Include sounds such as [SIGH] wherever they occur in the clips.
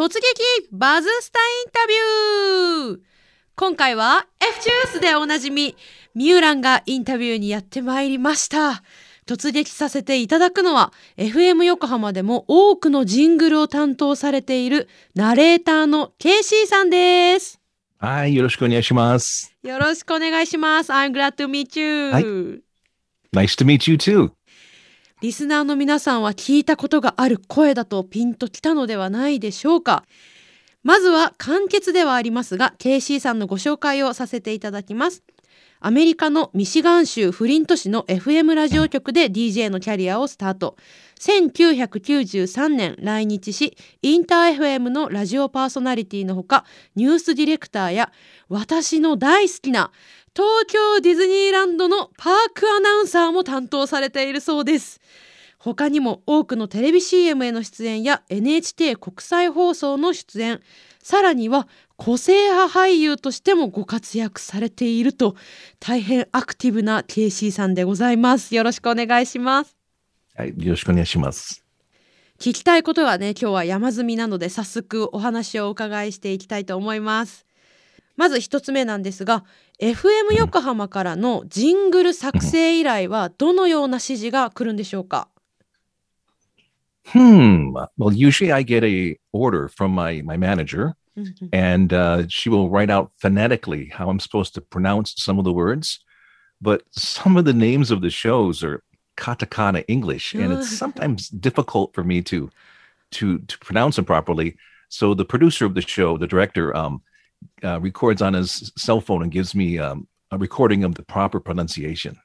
突撃バズスタインタビュー今回は F ジュースでおなじみミューランがインタビューにやってまいりました突撃させていただくのは FM 横浜でも多くのジングルを担当されているナレーターの KC さんですはい、よろしくお願いします。よろしくお願いします。I'm glad to meet you.、はい、nice to meet you too. リスナーの皆さんは聞いたことがある声だとピンときたのではないでしょうか？まずは簡潔ではありますが、KC さんのご紹介をさせていただきます。アメリカのミシガン州フリント市の FM ラジオ局で DJ のキャリアをスタート。1993年来日し、インター FM のラジオパーソナリティのほか、ニュースディレクターや私の大好きな東京ディズニーランドのパークアナウンサーも担当されているそうです。他にも多くのテレビ CM への出演や NHK 国際放送の出演、さらには個性派俳優としてもご活躍されていると大変アクティブな KC さんでございます。よろしくお願いします。はい、よろしくお願いします。聞きたいことはね、今日は山積みなので早速お話をお伺いしていきたいと思います。まず一つ目なんですが FM 横浜からのジングル作成依頼はどのような指示が来るんでしょうか？Hmm. Well, usually I get a order from my my manager, and uh, she will write out phonetically how I'm supposed to pronounce some of the words. But some of the names of the shows are katakana English, and it's sometimes difficult for me to to to pronounce them properly. So the producer of the show, the director, um, uh, records on his cell phone and gives me um, a recording of the proper pronunciation.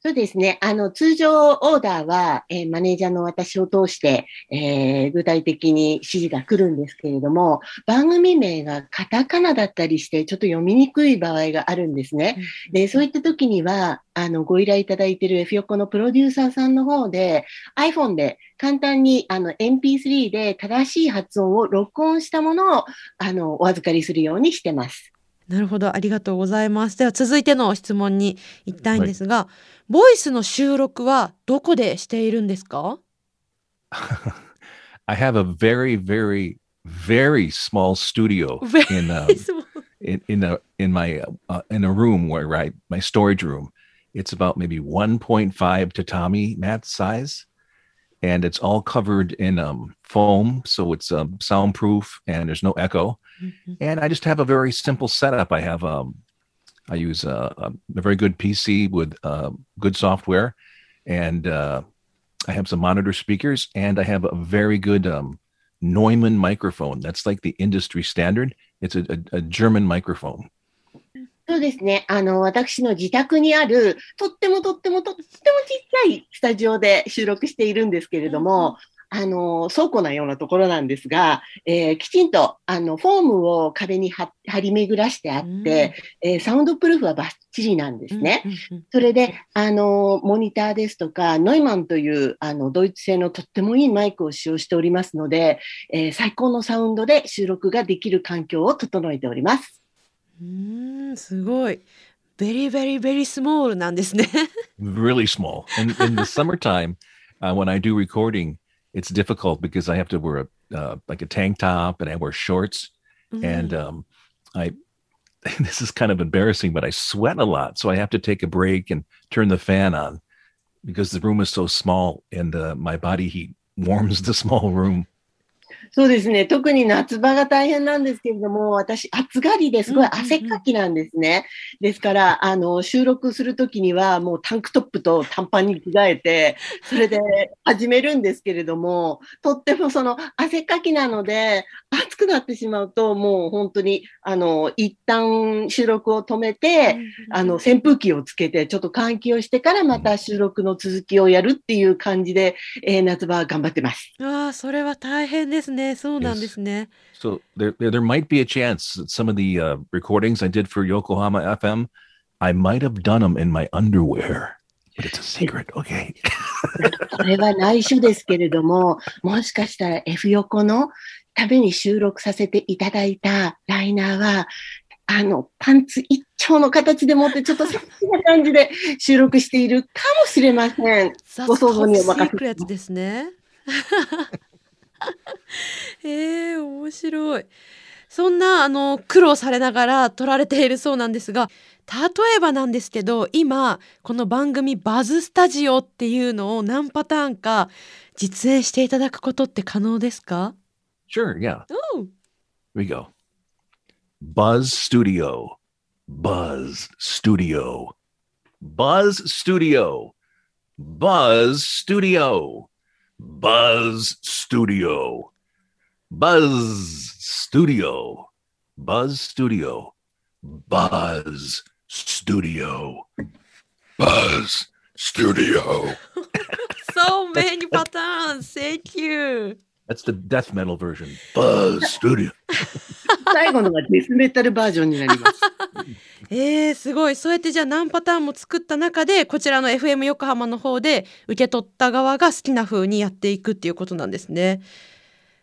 そうですね。あの、通常オーダーは、えー、マネージャーの私を通して、えー、具体的に指示が来るんですけれども、番組名がカタカナだったりして、ちょっと読みにくい場合があるんですね。で、そういった時には、あの、ご依頼いただいている F 横のプロデューサーさんの方で、iPhone で簡単に、あの、MP3 で正しい発音を録音したものを、あの、お預かりするようにしてます。なるほど、ありがとうございます。では続いての質問に行きたいんですが、はい、ボイスの収録はどこでしているんですか I have a very, very, very small studio in, um, in, in, a, in my uh, in a room where I my storage room. It's about maybe 1.5 tatami mat size, and it's all covered in um, foam, so it's um, soundproof and there's no echo. Mm-hmm. And I just have a very simple setup. I have um, I use a, a, very good PC with uh, good software, and uh, I have some monitor speakers, and I have a very good um, Neumann microphone. That's like the industry standard. It's a, a, a German microphone. そうですね。あの、私の自宅にある、とってもとってもとってもちっちゃいスタジオで収録しているんですけれども、 あの、倉庫なようなところなんですが、えー、きちんと、あの、フォームを壁に張り巡らしてあって、うん、えー、サウンドプルーフはバッチリなんですね。それで、あの、モニターですとか、ノイマンという、あの、ドイツ製のとってもいいマイクを使用しておりますので、えー、最高のサウンドで収録ができる環境を整えております。うん、すごい。very, very, very small なんですね。[LAUGHS] really small. In, in the summertime, uh, when I do recording, it's difficult because I have to wear a uh, like a tank top and I wear shorts, mm-hmm. and um, I [LAUGHS] this is kind of embarrassing, but I sweat a lot, so I have to take a break and turn the fan on because the room is so small and uh, my body heat warms the [LAUGHS] small room. そうですね。特に夏場が大変なんですけれども、私、暑がりですごい汗っかきなんですね。ですから、あの、収録するときには、もうタンクトップと短パンに着替えて、それで始めるんですけれども、とってもその汗っかきなので、暑くなってしまうと、もう本当に、あの、一旦収録を止めて、あの、扇風機をつけて、ちょっと換気をしてからまた収録の続きをやるっていう感じで、えー、夏場は頑張ってます。ああ、それは大変ですね。そうなんですね。So there, there, there might be a chance that some of the uh, recordings I did for Yokohama FM, I might have done them in my underwear. But it's a secret, okay? これは内緒ですけれども、もしかしたら F 横のために収録させていただいたライナーは、あの、パンツ一丁の形でもって、ちょっとセクシーな感じで収録しているかもしれません。ご想像にお任せ。ですね。[LAUGHS] えー、面面白い。そんなあの苦労されながら撮られているそうなんですが例えばなんですけど今この番組バズスタジオっていうのを何パターンか実演していただくことって可能ですか？Sure, yeah. Oh. Here we go. Buzz Studio. Buzz Studio. Buzz Studio. Buzz Studio. Buzz Studio. Buzz Studio. Buzz Studio. Buzz Studio. Buzz Studio. [LAUGHS] so many patterns. Thank you. That's the death metal version. Buzz Studio. [LAUGHS] 最後のがデスメタルバージョンになります。[LAUGHS] えー、すごい。そうやってじゃあ何パターンも作った中で、こちらの FM 横浜の方で受け取った側が好きな風にやっていくっていうことなんですね。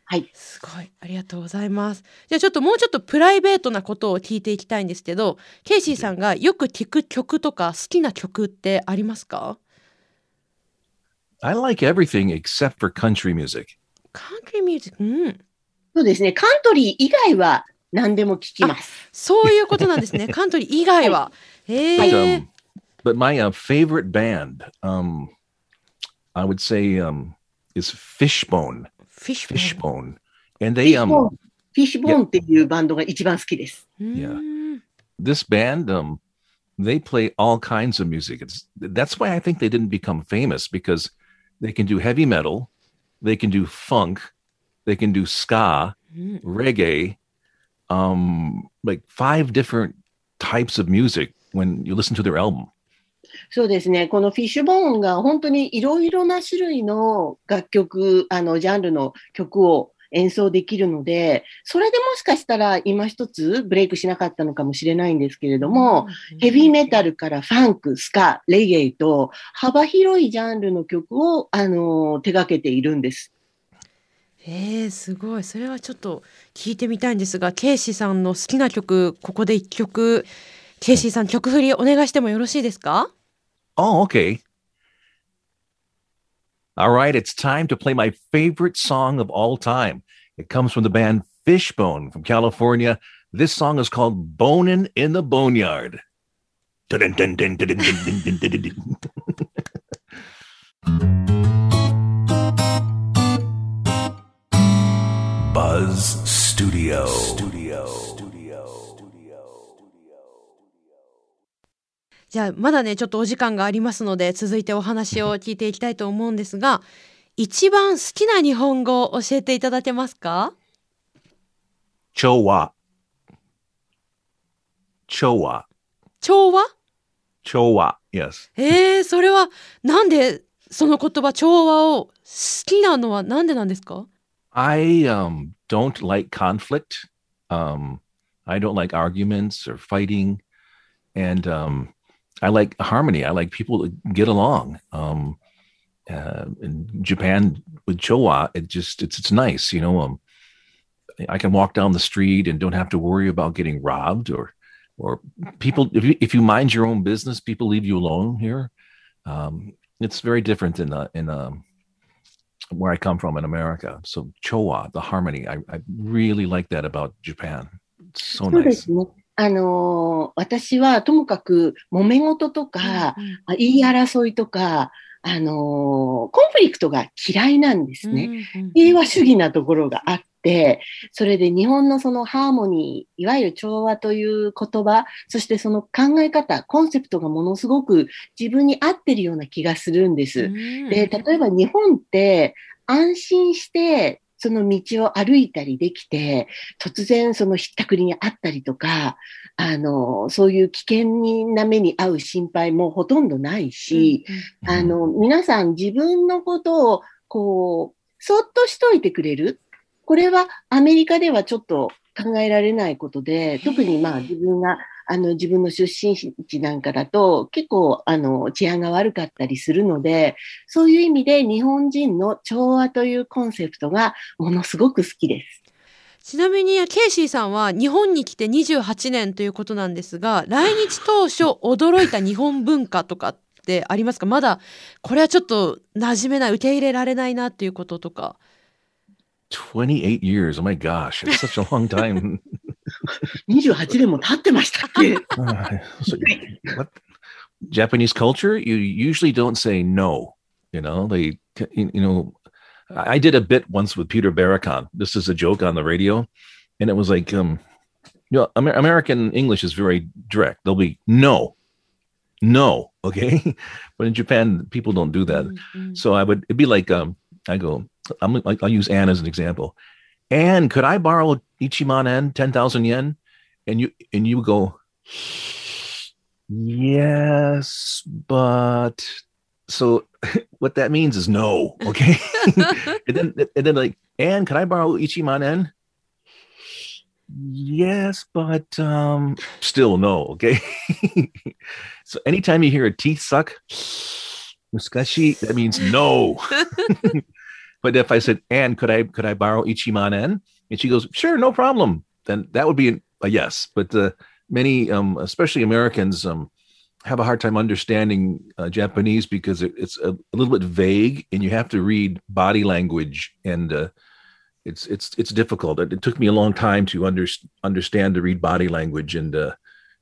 はい。すごい。ありがとうございます。じゃあちょっともうちょっとプライベートなことを聞いていきたいんですけど、ケイシーさんがよく聞く曲とか好きな曲ってありますか？I like everything except for country music. カントリーミュージック、うん。そうですね。カントリー以外は何でも聞きます。そういうことなんですね。カントリー以外は。へえ But, um, but my uh, favorite band, um, I would say, um, is Fishbone. フィッシュボーン Fishbone. And they シュボー um ンフィッシュボーンっていうバンドが一番好きです。Yeah. ん this band um they play all kinds of music. It's that's why I think they didn't become famous because they can do heavy metal, they can do funk, they can do ska, うん reggae, um like five different types of music when you listen to their album. そうですね。このフィッシュボーンが本当にいろいろな種類の楽曲、あの、ジャンルの曲を 演奏できるので、それでもしかしたら今一つブレイクしなかったのかもしれないんですけれども、ヘビーメタルからファンク、スカ、レゲエと幅広いジャンルの曲を、あの、手掛けているんです。えー、すごい。それはちょっと聞いてみたいんですが、ケイシーさんの好きな曲、ここで一曲、ケイシーさん曲振りお願いしてもよろしいですか？Oh, okay. All right, it's time to play my favorite song of all time. It comes from the band Fishbone from California. This song is called Bonin' in the Boneyard. [LAUGHS] じゃあまだねちょっとお時間がありますので続いてお話を聞いていきたいと思うんですが一番好きな日本語を教えていただけますか？Chowa. Chowa. 調和 Chowa. Yes. えー、それはなんでその言葉調和を好きなのはなんでなんですか？I um don't like conflict. Um I don't like arguments or fighting. And um I like harmony. I like people to get along. Um, uh, in Japan with Chowa, it just it's it's nice, you know. Um, I can walk down the street and don't have to worry about getting robbed or or people. If you, if you mind your own business, people leave you alone here. Um, it's very different in uh, in um, where I come from in America. So Chowa, the harmony, I, I really like that about Japan. It's so nice. あのー私はともかく揉め事とか、あ言い争いとか、あのーコンフリクトが嫌いなんですね。平和主義なところがあって、それで日本のそのハーモニー、いわゆる調和という言葉、そしてその考え方、コンセプトがものすごく自分に合ってるような気がするんです。で、例えば日本って安心してその道を歩いたりできて、突然そのひったくりにあったりとか、あの、そういう危険な目に遭う心配もほとんどないし、あの、皆さん自分のことを、こう、そっとしといてくれる。これはアメリカではちょっと考えられないことで、特にまあ自分が、あの、自分の出身地なんかだと、結構、あの、治安が悪かったりするので、そういう意味で日本人の調和というコンセプトがものすごく好きです。ちなみにケイシーさんは日本に来て28年ということなんですが来日当初驚いた日本文化とかってありますか？まだこれはちょっと馴染めない受け入れられないなっていうこととか。28 years. Oh my gosh, it's such a long time. 28年も経ってましたっけ [LAUGHS] so, what, Japanese culture, you usually don't say no. You know, they, you know, I did a bit once with Peter Barakon. This is a joke on the radio. And it was like, um, you know, Amer- American English is very direct. They'll be no, no. Okay. [LAUGHS] but in Japan, people don't do that. Mm-hmm. So I would, it'd be like, um, I go, I'm, I'll use Anne as an example. Anne, could I borrow Ichiman N, 10,000 yen? And you, and you go, yes, but so [LAUGHS] what that means is no. Okay. [LAUGHS] and then, and then like, Anne, can I borrow Ichiman N? Yes, but um, still no. Okay. [LAUGHS] so anytime you hear a teeth suck, muskashi, that means no. but if I said, Anne, could I could I borrow Ichiman N? And she goes, sure, no problem. Then that would be a yes. But uh, many, um, especially Americans, um, have a hard time understanding uh, Japanese because it, it's a, a, little bit vague, and you have to read body language and uh, it's it's it's difficult. It, it, took me a long time to under, understand to read body language and uh,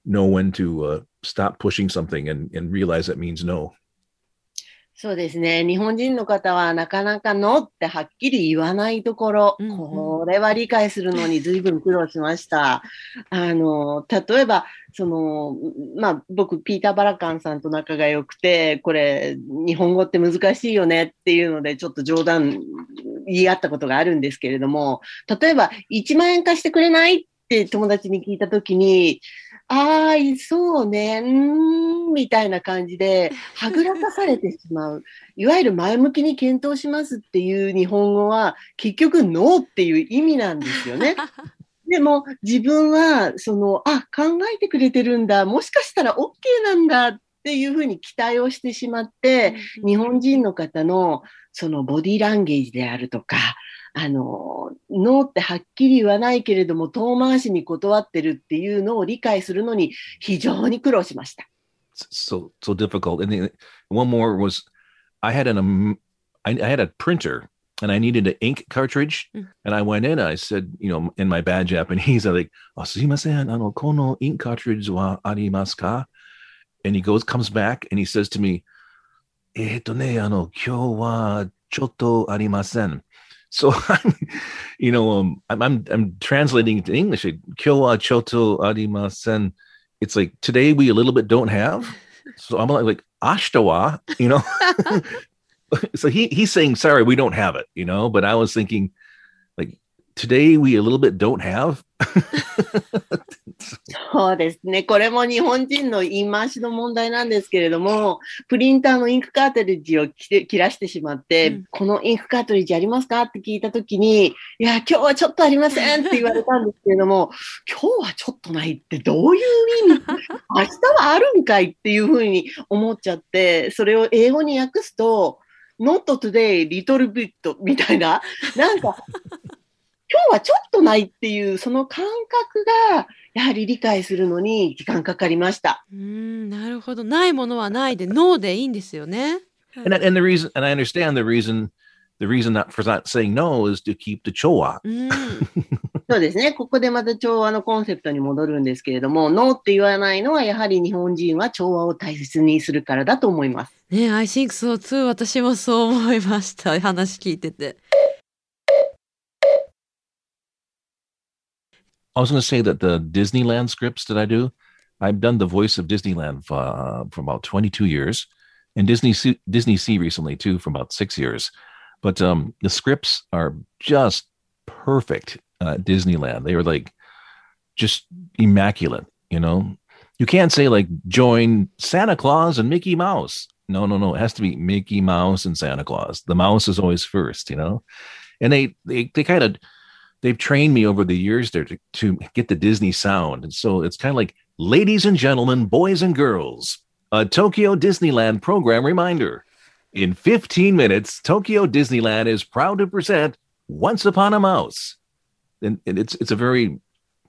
know when to uh, stop pushing something and, and realize that means no. そうですね。日本人の方はなかなかのってはっきり言わないところ、うんうん、これは理解するのに随分苦労しました。[LAUGHS] あの、例えば、その、まあ、僕、ピーター・バラカンさんと仲が良くて、これ、日本語って難しいよねっていうので、ちょっと冗談言い合ったことがあるんですけれども、例えば、1万円貸してくれないって友達に聞いたときに、ああ、そうね、うん、みたいな感じで、はぐらかされてしまう。いわゆる前向きに検討しますっていう日本語は、結局、ノーっていう意味なんですよね。[LAUGHS] でも、自分は、その、あ、考えてくれてるんだ、もしかしたら OK なんだっていうふうに期待をしてしまって、日本人の方の、そのボディランゲージであるとか、あの、ノーってはっきり言わないけれども、遠回しに断ってるっていうのを理解するのに非常に苦労しました。so so difficult. And the, one more was, I had an um, I, I had a printer and I needed an ink cartridge. Mm-hmm. And I went in, I said, you know, in my bad Japanese, [LAUGHS] I'm like, oh, sumimasen, ano kono ink cartridge wa arimasu ka? And he goes, comes back, and he says to me, eto ne, ano, kyo wa chotto arimasen. [LAUGHS] So I'm, you know, um, I'm, I'm, I'm translating to English. Kyo wa chotto arimasen it's like today we a little bit don't have. So I'm like, like ashtawa, you know. [LAUGHS] [LAUGHS] so he he's saying sorry we don't have it, you know. But I was thinking, today we a little bit don't have? [LAUGHS] そうですね。これも日本人の言い回しの問題なんですけれども、プリンターのインクカートリッジを切らしてしまって、うん、このインクカートリッジありますか？って聞いたときに、いや、今日はちょっとありませんって言われたんですけれども、今日はちょっとないってどういう意味？明日はあるんかいっていうふうに思っちゃって、それを英語に訳すと、not today, little bit みたいな、なんか、今日はちょっとないっていう、その感覚が、やはり理解するのに時間かかりました。うん、なるほど。ないものはないで、ノーでいいんですよね。And, and the reason, and I understand the reason, the reason that for not saying no is to keep the 調和。そうですね。ここでまた調和のコンセプトに戻るんですけれども、ノーって言わないのは、やはり日本人は調和を大切にするからだと思います。ね、I think so too. 私もそう思いました。話聞いてて。I was going to say that the Disneyland scripts that I do, I've done the voice of Disneyland for, uh, for about 22 years, and Disney Disney Sea recently too for about six years. But um, the scripts are just perfect. Disneyland, they were like just immaculate. You know, you can't say like join Santa Claus and Mickey Mouse. No, no, no. It has to be Mickey Mouse and Santa Claus. The mouse is always first. You know, and they they they kind of they've trained me over the years there to, to get the Disney sound. And so it's kind of like, ladies and gentlemen, boys and girls, a Tokyo Disneyland program reminder. In 15 minutes, Tokyo Disneyland is proud to present Once Upon a Mouse. And, and it's it's a very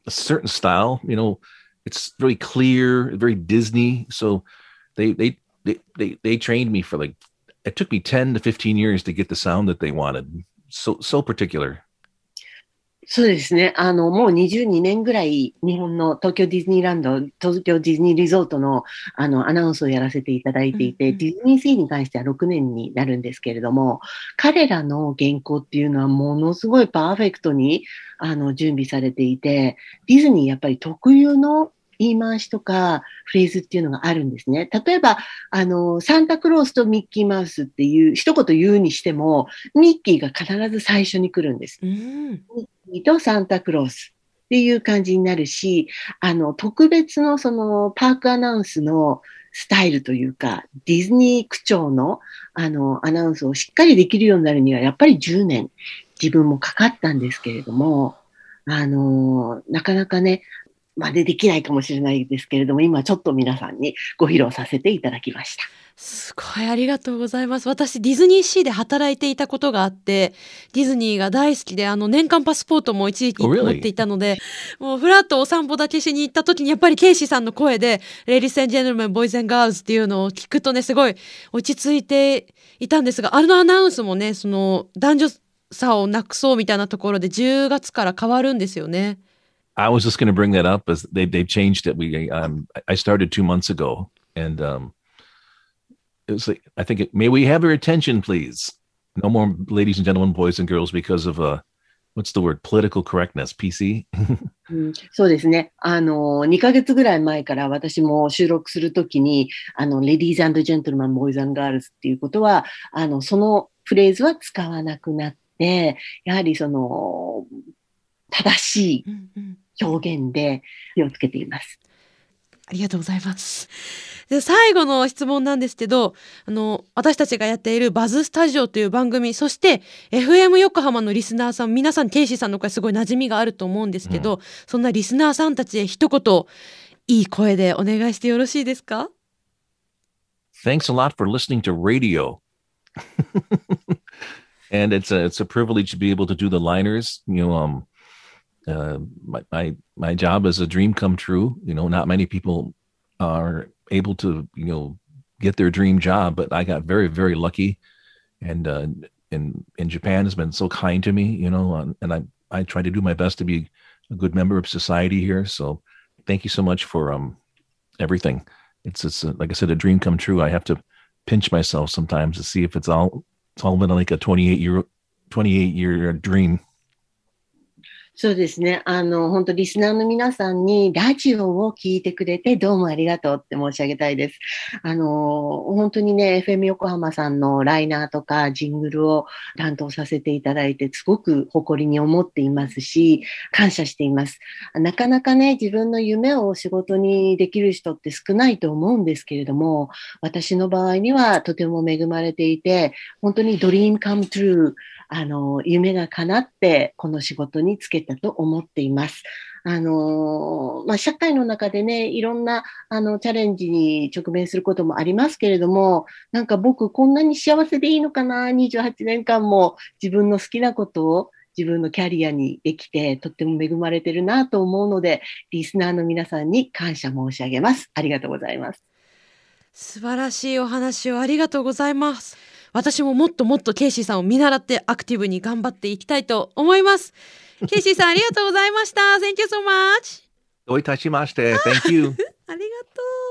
a certain style, you know, it's very clear, very Disney. So they they they they, they trained me for like it took me 10 to 15 years to get the sound that they wanted. So so particular. そうですね。あの、もう22年ぐらい日本の東京ディズニーランド、東京ディズニーリゾートのあのアナウンスをやらせていただいていて、うんうん、ディズニーシーに関しては6年になるんですけれども、彼らの原稿っていうのはものすごいパーフェクトにあの準備されていて、ディズニーやっぱり特有の言い回しとかフレーズっていうのがあるんですね。例えば、あの、サンタクロースとミッキーマウスっていう一言言うにしても、ミッキーが必ず最初に来るんです。うん、ミッキーとサンタクロースっていう感じになるし、あの、特別のそのパークアナウンスのスタイルというか、ディズニー区長のあの、アナウンスをしっかりできるようになるには、やっぱり10年自分もかかったんですけれども、あの、なかなかね、真似できないかもしれないですけれども、今ちょっと皆さんにご披露させていただきました。すごいありがとうございます。私ディズニーシーで働いていたことがあって、ディズニーが大好きで、あの年間パスポートも一時期持っていたので、oh, really? もうフラッとお散歩だけしに行った時にやっぱりケイシーさんの声で、レディス・エンジェルメン、ボーイズ・エン・ガールズっていうのを聞くとね、すごい落ち着いていたんですが、あのアナウンスもね、その男女差をなくそうみたいなところで10月から変わるんですよね。I was just going to bring that up as they they've changed it. We um I started two months ago, and um it was like I think it, may we have your attention, please. No more ladies and gentlemen, boys and girls, because of uh what's the word political correctness PC うん、そうですね。あの、2ヶ月ぐらい前から私も収録するときに、あの、レディーズジェントルマン、ボーイズガールズっていうことは、あの、そのフレーズは使わなくなって、やはりその、正しい [LAUGHS] 表現で気をつけています。ありがとうございます。で最後の質問なんですけどあの私たちがやっているバズスタジオという番組そして FM 横浜のリスナーさん皆さんケイシーさんの声すごい馴染みがあると思うんですけど、うん、そんなリスナーさんたちへ一言いい声でお願いしてよろしいですか？Thanks a lot for listening to radio. [LAUGHS] and it's a it's a privilege to be able to do the liners. You know, um, uh, my, my my job is a dream come true. You know, not many people are able to you know get their dream job, but I got very very lucky, and uh, in in Japan has been so kind to me. You know, and I I try to do my best to be a good member of society here. So thank you so much for um everything. It's it's like I said, a dream come true. I have to pinch myself sometimes to see if it's all it's all been like a 28 year 28 year dream そうですね。あの、本当リスナーの皆さんにラジオを聞いてくれてどうもありがとうって申し上げたいです。あの、本当にね、FM 横浜さんのライナーとかジングルを担当させていただいて、すごく誇りに思っていますし、感謝しています。なかなかね、自分の夢を仕事にできる人って少ないと思うんですけれども、私の場合にはとても恵まれていて、本当にドリームカムトゥルー、あの、夢が叶ってこの仕事に就けたと思っています。あの、まあ、社会の中でね、いろんな、あの、チャレンジに直面することもありますけれども、なんか僕こんなに幸せでいいのかな、28年間も自分の好きなことを自分のキャリアにできて、とっても恵まれてるなと思うので、リスナーの皆さんに感謝申し上げます。ありがとうございます。素晴らしいお話をありがとうございます。私ももっともっとケイシーさんを見習ってアクティブに頑張っていきたいと思います。ケイシーさんありがとうございました。Thank you so much. どういたしまして。Thank you. [LAUGHS] ありがとう。